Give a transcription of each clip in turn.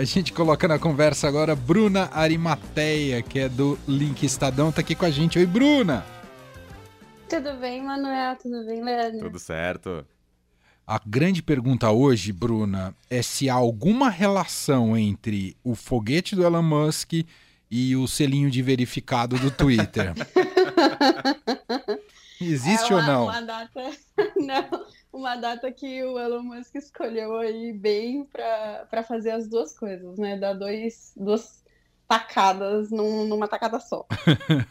A gente coloca na conversa agora Bruna Arimateia, que é do Link Estadão, tá aqui com a gente. Oi, Bruna! Tudo bem, Manuel? Tudo bem, Leandro? Tudo certo. A grande pergunta hoje, Bruna, é se há alguma relação entre o foguete do Elon Musk e o selinho de verificado do Twitter. Existe é uma, ou não? Uma data, não, uma data que o Elon Musk escolheu aí bem para fazer as duas coisas, né? Dar dois, duas tacadas num, numa tacada só.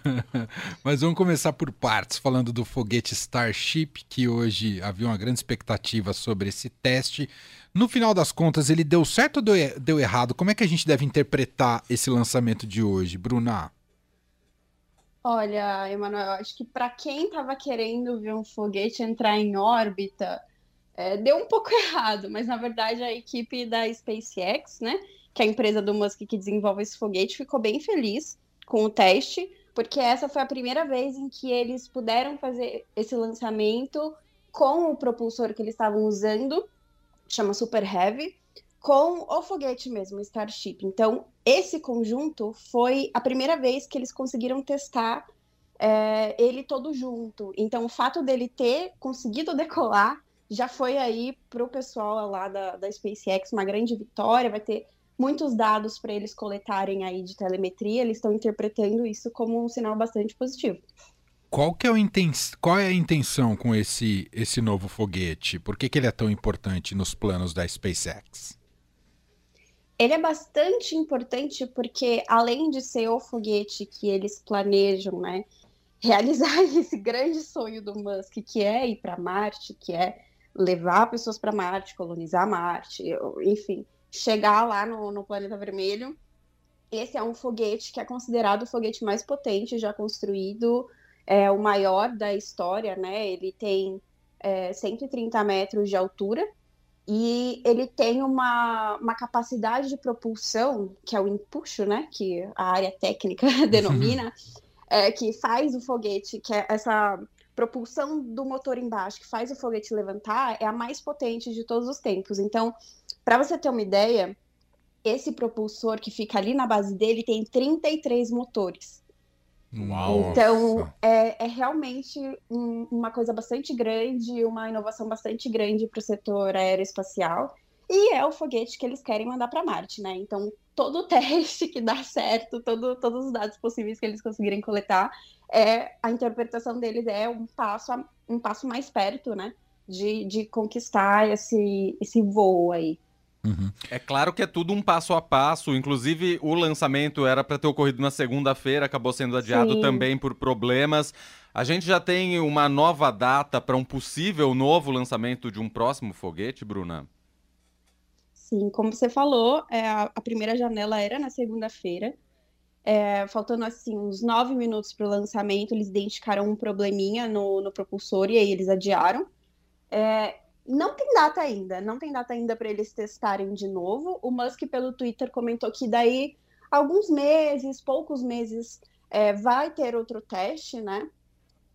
Mas vamos começar por partes, falando do foguete Starship, que hoje havia uma grande expectativa sobre esse teste. No final das contas, ele deu certo ou deu, deu errado? Como é que a gente deve interpretar esse lançamento de hoje, Bruna? Olha, Emanuel, acho que para quem estava querendo ver um foguete entrar em órbita, é, deu um pouco errado, mas na verdade a equipe da SpaceX, né, que é a empresa do Musk que desenvolve esse foguete, ficou bem feliz com o teste, porque essa foi a primeira vez em que eles puderam fazer esse lançamento com o propulsor que eles estavam usando, chama Super Heavy, com o foguete mesmo, Starship. Então, esse conjunto foi a primeira vez que eles conseguiram testar é, ele todo junto. Então, o fato dele ter conseguido decolar já foi aí para o pessoal lá da, da SpaceX uma grande vitória. Vai ter muitos dados para eles coletarem aí de telemetria. Eles estão interpretando isso como um sinal bastante positivo. Qual, que é, Qual é a intenção com esse, esse novo foguete? Por que, que ele é tão importante nos planos da SpaceX? Ele é bastante importante porque, além de ser o foguete que eles planejam, né, realizar esse grande sonho do Musk, que é ir para Marte, que é levar pessoas para Marte, colonizar Marte, enfim, chegar lá no, no planeta vermelho. Esse é um foguete que é considerado o foguete mais potente já construído, é o maior da história, né? Ele tem é, 130 metros de altura e ele tem uma, uma capacidade de propulsão, que é o empuxo, né? Que a área técnica denomina, é, que faz o foguete, que é essa propulsão do motor embaixo, que faz o foguete levantar, é a mais potente de todos os tempos. Então, para você ter uma ideia, esse propulsor que fica ali na base dele tem 33 motores. Uau. Então, é, é realmente um, uma coisa bastante grande, uma inovação bastante grande para o setor aeroespacial. E é o foguete que eles querem mandar para Marte, né? Então, todo teste que dá certo, todo, todos os dados possíveis que eles conseguirem coletar, é a interpretação deles é um passo, um passo mais perto, né? De, de conquistar esse, esse voo aí. Uhum. É claro que é tudo um passo a passo. Inclusive, o lançamento era para ter ocorrido na segunda-feira, acabou sendo adiado Sim. também por problemas. A gente já tem uma nova data para um possível novo lançamento de um próximo foguete, Bruna? Sim, como você falou, é, a primeira janela era na segunda-feira. É, faltando assim uns nove minutos para o lançamento, eles identificaram um probleminha no, no propulsor e aí eles adiaram. É, não tem data ainda, não tem data ainda para eles testarem de novo. O Musk, pelo Twitter, comentou que daí alguns meses, poucos meses, é, vai ter outro teste, né?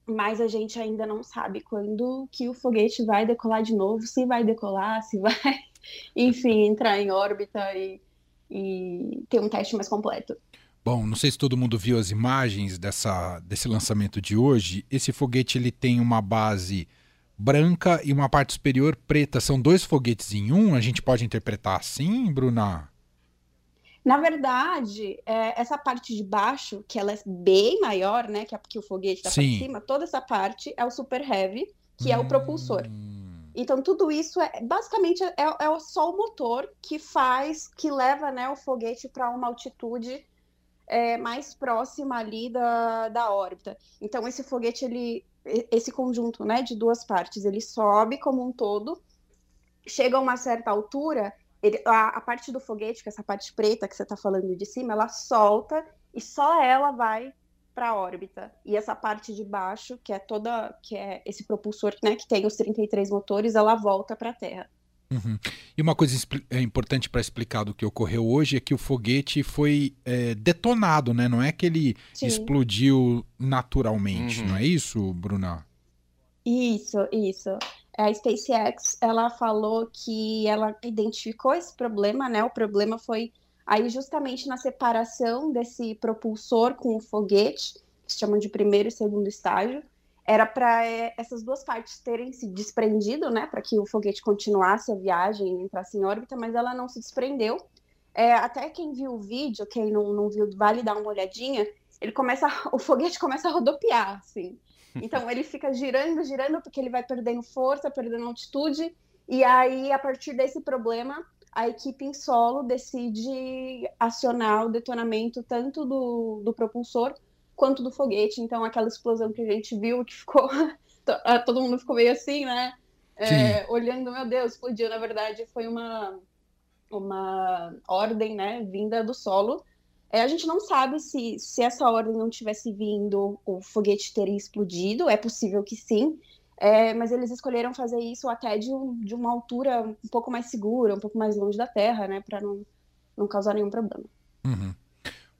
Mas a gente ainda não sabe quando que o foguete vai decolar de novo, se vai decolar, se vai, enfim, entrar em órbita e, e ter um teste mais completo. Bom, não sei se todo mundo viu as imagens dessa, desse lançamento de hoje. Esse foguete ele tem uma base branca e uma parte superior preta. São dois foguetes em um? A gente pode interpretar assim, Bruna? Na verdade, é, essa parte de baixo, que ela é bem maior, né? Que, é, que o foguete está para cima, toda essa parte é o Super Heavy, que hum... é o propulsor. Hum. Então, tudo isso é basicamente é, é só o motor que faz, que leva né, o foguete para uma altitude é, mais próxima ali da, da órbita. Então, esse foguete, ele, esse conjunto né, de duas partes, ele sobe como um todo, chega a uma certa altura, ele, a, a, parte do foguete, que é essa parte preta que você está falando de cima, ela solta e só ela vai para a órbita. E essa parte de baixo, que é toda, que é esse propulsor, né, que tem os 33 motores, ela volta para a Terra. Uhum. E uma coisa é importante para explicar do que ocorreu hoje é que o foguete foi é, detonado, né? Não é que ele Sim. explodiu naturalmente, uhum. não é isso, Bruna? Isso, isso. A SpaceX, ela falou que ela identificou esse problema, né? O problema foi Aí, justamente na separação desse propulsor com o foguete, que se chamam de primeiro e segundo estágio, era para é, essas duas partes terem se desprendido, né, para que o foguete continuasse a viagem, entrasse em órbita, mas ela não se desprendeu. É, até quem viu o vídeo, quem não, não viu, vale dar uma olhadinha. Ele começa, o foguete começa a rodopiar, assim. Então ele fica girando, girando, porque ele vai perdendo força, perdendo altitude, e aí a partir desse problema a equipe em solo decide acionar o detonamento tanto do, do propulsor quanto do foguete. Então, aquela explosão que a gente viu, que ficou. Ah, todo mundo ficou meio assim, né? É, olhando, meu Deus, explodiu. Na verdade, foi uma, uma ordem, né, vinda do solo. É, a gente não sabe se, se essa ordem não tivesse vindo, o foguete teria explodido. É possível que sim. É, mas eles escolheram fazer isso até de, um, de uma altura um pouco mais segura, um pouco mais longe da Terra, né, para não, não causar nenhum problema. Uhum.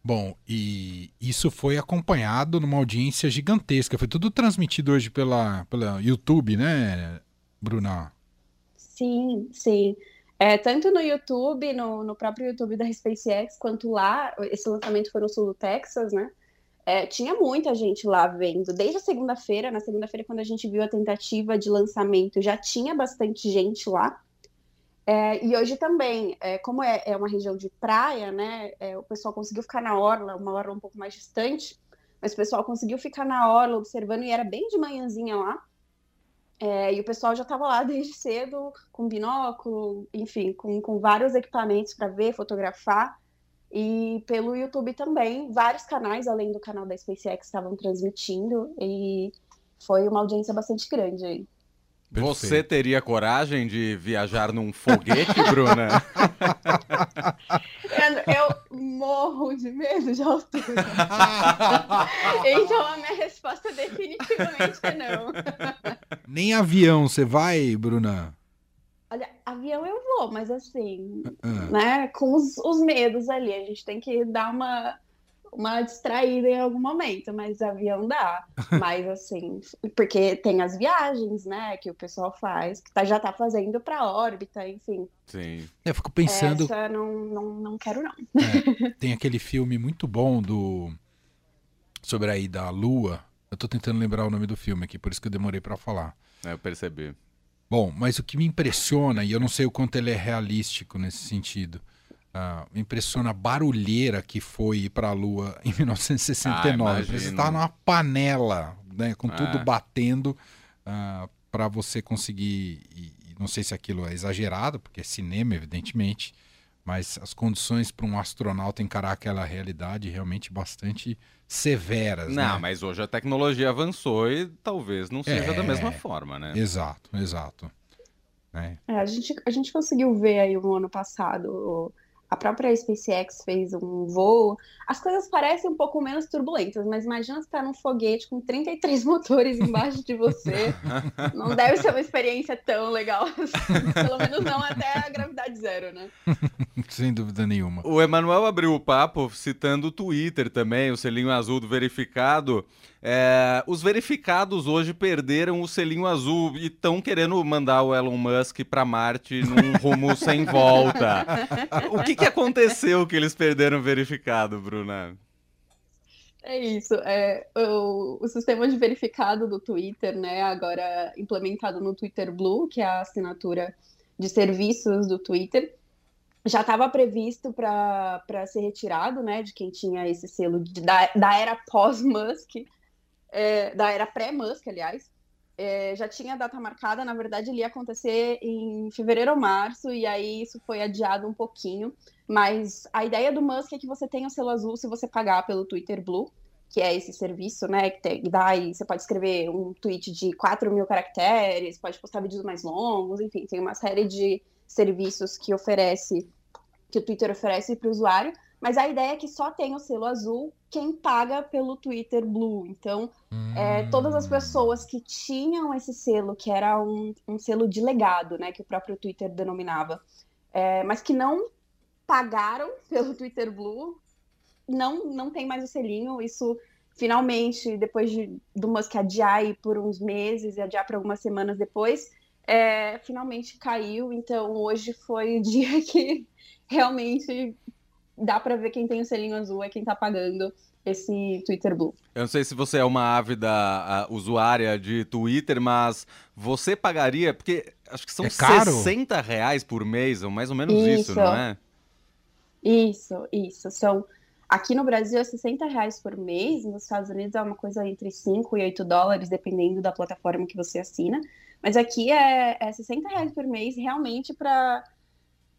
Bom, e isso foi acompanhado numa audiência gigantesca. Foi tudo transmitido hoje pela, pela YouTube, né, Bruna? Sim, sim. É, tanto no YouTube, no, no próprio YouTube da SpaceX, quanto lá, esse lançamento foi no sul do Texas, né? É, tinha muita gente lá vendo. Desde a segunda-feira, na segunda-feira, quando a gente viu a tentativa de lançamento, já tinha bastante gente lá. É, e hoje também, é, como é, é, uma região de praia, né, é, o pessoal conseguiu ficar na orla, uma orla um pouco mais distante, mas o pessoal conseguiu ficar na orla observando e era bem de manhãzinha lá. É, e o pessoal já estava lá desde cedo, com binóculo, enfim, com, com vários equipamentos para ver, fotografar. E pelo YouTube também, vários canais, além do canal da SpaceX, estavam transmitindo. E foi uma audiência bastante grande aí. Você teria coragem de viajar num foguete, Bruna? eu morro de medo de altura. então a minha resposta definitivamente é não. Nem avião você vai, Bruna? Olha, avião eu vou, mas assim, uh. né, com os, os, medos ali, a gente tem que dar uma, uma distraída em algum momento, mas avião dá. mas assim, porque tem as viagens, né, que o pessoal faz, que tá, já tá fazendo pra órbita, enfim. Sim. Eu fico pensando. Essa não, não, não quero, não. É, tem aquele filme muito bom do. sobre a ida à Lua. Eu tô tentando lembrar o nome do filme aqui, por isso que eu demorei para falar. É, eu percebi. Bom, mas o que me impressiona, e eu não sei o quanto ele é realístico nesse sentido, uh, me impressiona a barulheira que foi ir para a Lua em 1969. Ah, você está numa panela, né, com tudo ah. batendo uh, ah, para você conseguir. E, não sei se aquilo é exagerado, porque é cinema, evidentemente, mas as condições para um astronauta encarar aquela realidade realmente bastante severas. Não, né? mas hoje a tecnologia avançou e talvez não seja é, da mesma forma, né? Exato, exato. É. É, a, gente, a gente conseguiu ver aí no ano passado a própria SpaceX fez um voo. As coisas parecem um pouco menos turbulentas, mas imagina você estar tá num foguete com 33 motores embaixo de você. Não deve ser uma experiência tão legal assim. Pelo menos não até a gravidade zero, né? Sem dúvida nenhuma. O Emanuel abriu o papo citando o Twitter também, o selinho azul do verificado. É, os verificados hoje perderam o selinho azul e estão querendo mandar o Elon Musk para Marte num rumo sem volta. O que, que aconteceu que eles perderam o verificado, Bruna? É isso. É, o, o, sistema de verificado do Twitter, né, agora implementado no Twitter Blue, que é a assinatura de serviços do Twitter, já estava previsto para ser retirado, né, de quem tinha esse selo de, da, da era pós-Musk é, da era pré-Musk, aliás, é, já tinha data marcada, na verdade ele ia acontecer em fevereiro ou março, e aí isso foi adiado um pouquinho, mas a ideia do Musk é que você tenha o selo azul se você pagar pelo Twitter Blue, que é esse serviço, né, que dá e você pode escrever um tweet de 4 mil caracteres, pode postar vídeos mais longos, enfim, tem uma série de serviços que oferece, que o Twitter oferece para o usuário, mas a ideia é que só tem o selo azul quem paga pelo Twitter Blue. Então, hum. é, todas as pessoas que tinham esse selo, que era um, um selo de legado, né, que o próprio Twitter denominava, é, mas que não pagaram pelo Twitter Blue, não, não tem mais o selinho. Isso, finalmente, depois de, do Musk adiar por uns meses e adiar para algumas semanas depois, é, finalmente caiu. Então, hoje foi o dia que realmente dá para ver quem tem o selinho azul é quem tá pagando esse Twitter Blue. Eu não sei se você é uma ávida usuária de Twitter, mas você pagaria, porque acho que são é 60 reais por mês, ou mais ou menos isso, isso não é? Isso, isso. São Aqui no Brasil é 60 reais por mês, nos Estados Unidos é uma coisa entre 5 e 8 dólares, dependendo da plataforma que você assina. Mas aqui é, é 60 reais por mês, realmente, para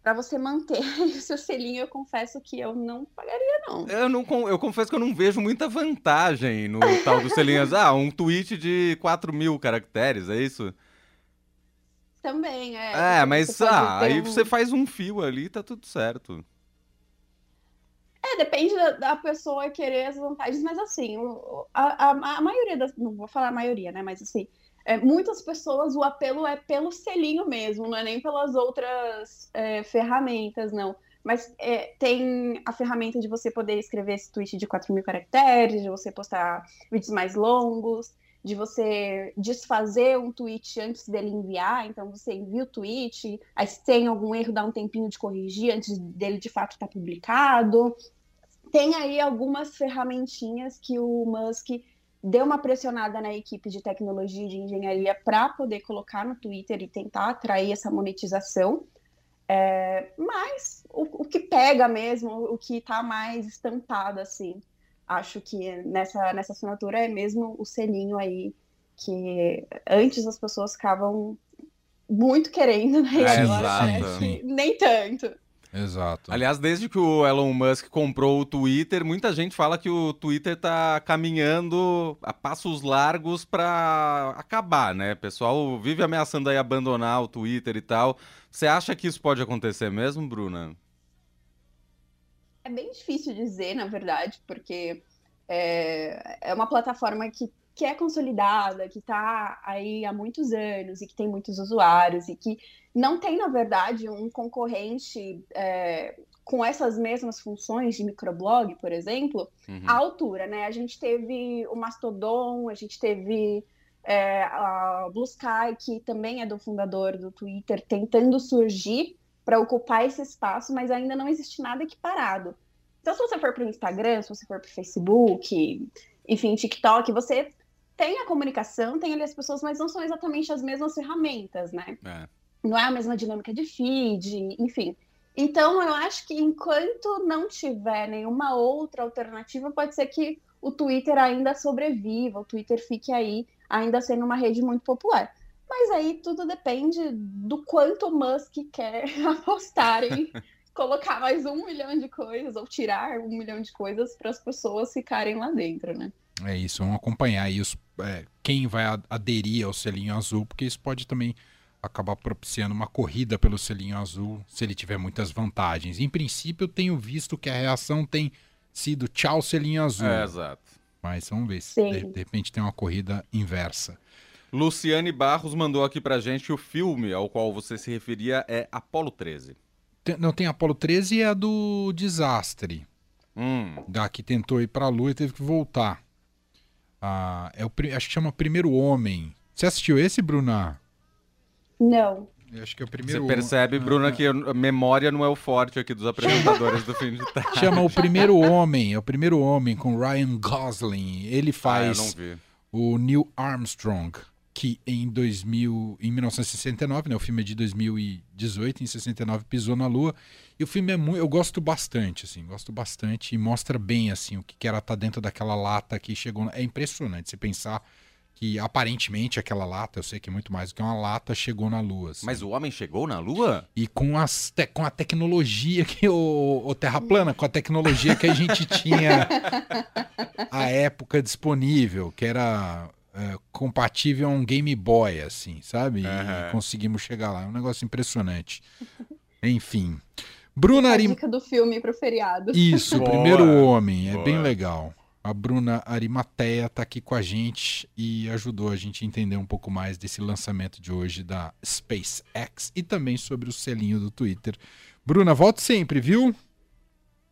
para você manter o seu selinho, eu confesso que eu não pagaria, não. Eu, não, eu confesso que eu não vejo muita vantagem no tal do selinho. ah, um tweet de 4 mil caracteres, é isso? Também, é. É, mas ah, aí um... você faz um fio ali tá tudo certo. É, depende da, da, pessoa querer as vantagens, mas assim, a, a, a, maioria das. Não vou falar a maioria, né? Mas assim, é, muitas pessoas o apelo é pelo selinho mesmo, não é nem pelas outras é, ferramentas, não. Mas é, tem a ferramenta de você poder escrever esse tweet de 4 mil caracteres, de você postar vídeos mais longos, de você desfazer um tweet antes dele enviar, então você envia o tweet, aí se tem algum erro, dá um tempinho de corrigir antes dele de fato estar tá publicado tem aí algumas ferramentinhas que o Musk deu uma pressionada na equipe de tecnologia e de engenharia para poder colocar no Twitter e tentar atrair essa monetização. É, mas o, o, que pega mesmo, o que está mais estampado, assim, acho que nessa, nessa assinatura é mesmo o selinho aí, que antes as pessoas ficavam muito querendo, né? É, agora nem tanto. Exato. Aliás, desde que o Elon Musk comprou o Twitter, muita gente fala que o Twitter está caminhando a passos largos para acabar, né? O pessoal vive ameaçando aí abandonar o Twitter e tal. Você acha que isso pode acontecer mesmo, Bruna? É bem difícil dizer, na verdade, porque é, é uma plataforma que que é consolidada, que está aí há muitos anos e que tem muitos usuários e que não tem, na verdade, um concorrente é, com essas mesmas funções de microblog, por exemplo, uhum. à altura, né? A gente teve o Mastodon, a gente teve é, a Blue Sky, que também é do fundador do Twitter, tentando surgir para ocupar esse espaço, mas ainda não existe nada equiparado. Então, se você for para o Instagram, se você for para o Facebook, enfim, TikTok, você tem a comunicação, tem ali as pessoas, mas não são exatamente as mesmas ferramentas, né? É. Não é a mesma dinâmica de feed, enfim. Então, eu acho que enquanto não tiver nenhuma outra alternativa, pode ser que o Twitter ainda sobreviva, o Twitter fique aí ainda sendo uma rede muito popular. Mas aí tudo depende do quanto o Musk quer apostar em colocar mais um milhão de coisas ou tirar um milhão de coisas para as pessoas ficarem lá dentro, né? É isso, vamos acompanhar aí os, é, quem vai aderir ao selinho azul, porque isso pode também acabar propiciando uma corrida pelo selinho azul se ele tiver muitas vantagens. Em princípio, eu tenho visto que a reação tem sido tchau selinho azul. É, exato. Mas vamos ver se de, de, repente tem uma corrida inversa. Luciane Barros mandou aqui pra gente que o filme ao qual você se referia é Apolo 13. Tem, não, tem Apolo 13 e é a do desastre. Hum. Da que tentou ir pra Lua e teve que voltar. Ah, é o, acho que chama Primeiro Homem. Você assistiu esse, Bruna? Não. Eu acho que é o primeiro. Você percebe, Bruna, que a memória não é o forte aqui dos apresentadores do fim de tarde. Chama o Primeiro Homem, é o Primeiro Homem com Ryan Gosling. Ele faz ah, o Neil Armstrong que em 2000, em 1969, né, o filme é de 2018, em 69 pisou na Lua. E o filme é muito, eu gosto bastante, assim, gosto bastante e mostra bem assim o que, que era estar tá dentro daquela lata que chegou. É impressionante você pensar que aparentemente aquela lata, eu sei que é muito mais do que uma lata, chegou na Lua. Assim. Mas o homem chegou na Lua? E com, as te, com a tecnologia que o, o Terra plana, com a tecnologia que a gente tinha à época disponível, que era é, compatível a um Game Boy, assim, sabe? E uhum. conseguimos chegar lá. É um negócio impressionante. Enfim. Bruna Arim... A dica do filme pro feriado. Isso, o primeiro homem. É Boa. bem legal. A Bruna Arimateia está aqui com a gente e ajudou a gente a entender um pouco mais desse lançamento de hoje da SpaceX e também sobre o selinho do Twitter. Bruna, volte sempre, viu?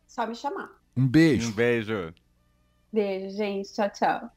Só me chamar. Um beijo. Um beijo. Beijo, gente. Tchau, tchau.